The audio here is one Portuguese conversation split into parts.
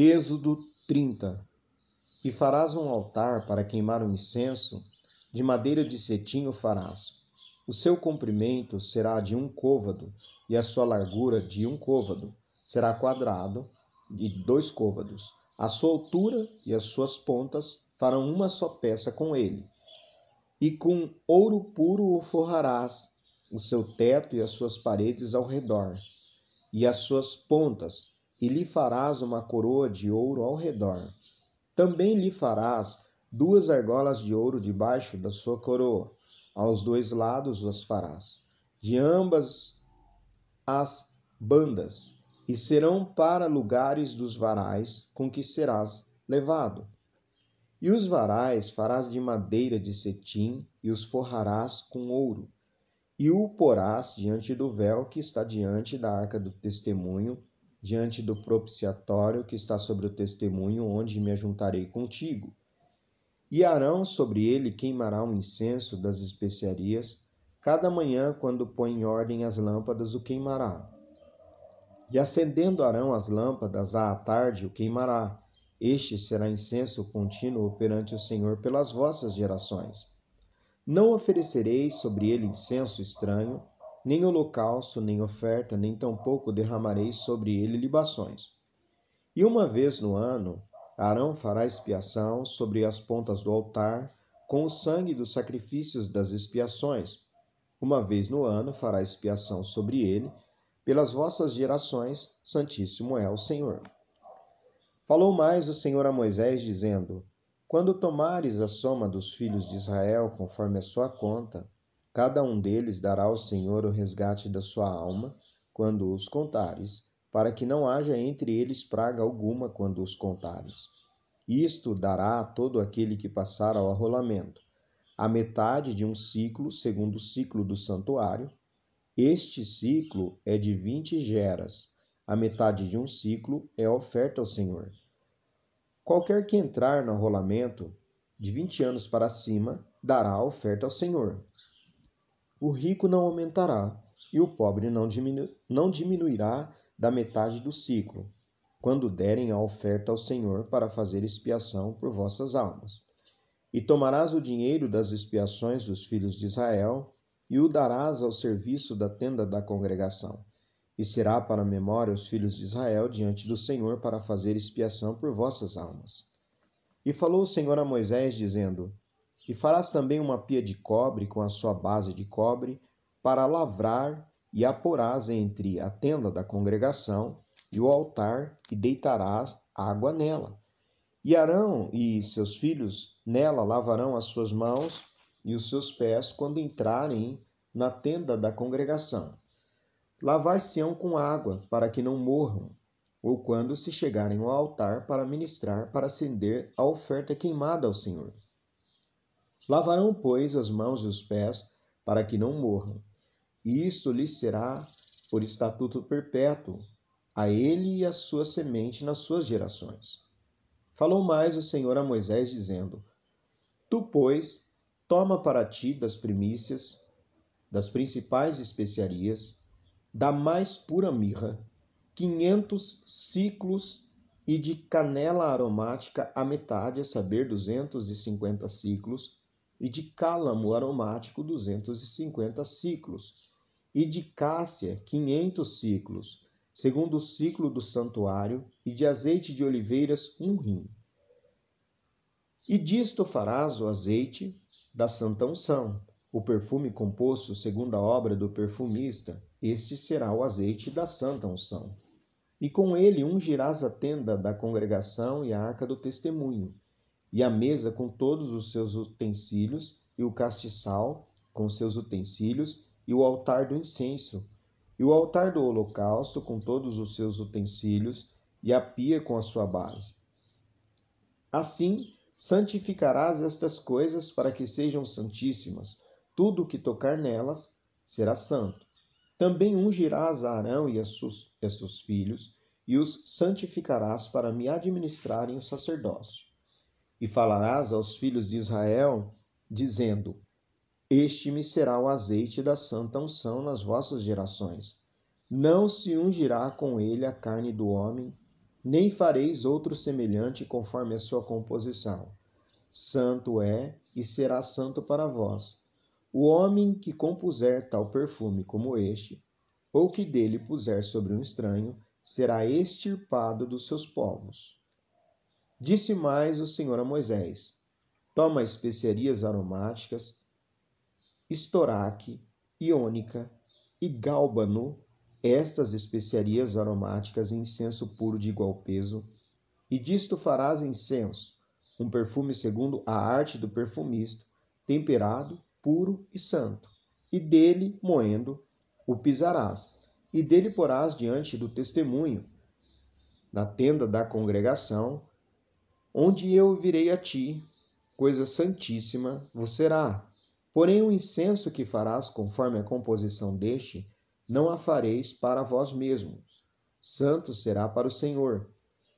Êxodo 30 E farás um altar para queimar o incenso, de madeira de cetim o farás. O seu comprimento será de um côvado, e a sua largura de um côvado. Será quadrado de dois côvados. A sua altura e as suas pontas farão uma só peça com ele. E com ouro puro o forrarás, o seu teto e as suas paredes ao redor, e as suas pontas, e lhe farás uma coroa de ouro ao redor. Também lhe farás duas argolas de ouro debaixo da sua coroa, aos dois lados as farás, de ambas as bandas, e serão para lugares dos varais com que serás levado. E os varais farás de madeira de cetim e os forrarás com ouro. E o porás diante do véu que está diante da arca do testemunho, diante do propiciatório que está sobre o testemunho, onde me ajuntarei contigo. E Arão sobre ele queimará um incenso das especiarias, cada manhã, quando põe em ordem as lâmpadas, o queimará. E acendendo Arão as lâmpadas à tarde, o queimará. Este será incenso contínuo perante o Senhor pelas vossas gerações. Não oferecereis sobre ele incenso estranho, nem holocausto, nem oferta, nem tampouco derramareis sobre ele libações. E uma vez no ano, Arão fará expiação sobre as pontas do altar com o sangue dos sacrifícios das expiações. Uma vez no ano fará expiação sobre ele, pelas vossas gerações, Santíssimo é o Senhor. Falou mais o Senhor a Moisés, dizendo: Quando tomares a soma dos filhos de Israel conforme a sua conta, Cada um deles dará ao Senhor o resgate da sua alma, quando os contares, para que não haja entre eles praga alguma quando os contares. Isto dará a todo aquele que passar ao arrolamento, a metade de um ciclo, segundo o ciclo do santuário. Este ciclo é de vinte geras, a metade de um ciclo é oferta ao Senhor. Qualquer que entrar no arrolamento, de vinte anos para cima, dará a oferta ao Senhor o rico não aumentará e o pobre não, diminu não diminuirá da metade do ciclo, quando derem a oferta ao Senhor para fazer expiação por vossas almas. E tomarás o dinheiro das expiações dos filhos de Israel e o darás ao serviço da tenda da congregação. E será para memória os filhos de Israel diante do Senhor para fazer expiação por vossas almas. E falou o Senhor a Moisés, dizendo: e farás também uma pia de cobre com a sua base de cobre, para lavrar, e a porás entre a tenda da congregação e o altar, e deitarás água nela. E Arão e seus filhos nela lavarão as suas mãos e os seus pés quando entrarem na tenda da congregação. Lavar-se-ão com água, para que não morram, ou quando se chegarem ao altar para ministrar, para acender a oferta queimada ao Senhor. Lavarão, pois, as mãos e os pés, para que não morram. E isto lhes será por estatuto perpétuo, a ele e a sua semente nas suas gerações. Falou mais o Senhor a Moisés, dizendo: Tu, pois, toma para ti das primícias, das principais especiarias, da mais pura mirra, quinhentos ciclos e de canela aromática a metade, a saber, duzentos e cinquenta ciclos, e de cálamo aromático 250 ciclos, e de cássia 500 ciclos, segundo o ciclo do santuário, e de azeite de oliveiras um rim. E disto farás o azeite da santa unção, o perfume composto segundo a obra do perfumista, este será o azeite da santa unção. E com ele ungirás a tenda da congregação e a arca do testemunho, e a mesa com todos os seus utensílios, e o castiçal com seus utensílios, e o altar do incenso, e o altar do holocausto com todos os seus utensílios, e a pia com a sua base. Assim, santificarás estas coisas para que sejam santíssimas. Tudo o que tocar nelas será santo. Também ungirás a Arão e a seus, a seus filhos, e os santificarás para me administrarem o sacerdócio. E falarás aos filhos de Israel, dizendo: Este me será o azeite da santa unção nas vossas gerações. Não se ungirá com ele a carne do homem, nem fareis outro semelhante conforme a sua composição. Santo é e será santo para vós. O homem que compuser tal perfume como este, ou que dele puser sobre um estranho, será extirpado dos seus povos. Disse mais o Senhor a Moisés: Toma especiarias aromáticas, estoraque, iônica e gálbano, estas especiarias aromáticas e incenso puro de igual peso, e disto farás incenso, um perfume segundo a arte do perfumista, temperado, puro e santo. E dele, moendo, o pisarás, e dele porás diante do testemunho, na tenda da congregação, onde eu virei a ti, coisa santíssima vos será. Porém, o incenso que farás conforme a composição deste, não a fareis para vós mesmos. Santo será para o Senhor.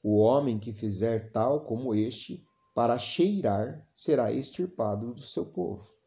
O homem que fizer tal como este, para cheirar, será extirpado do seu povo.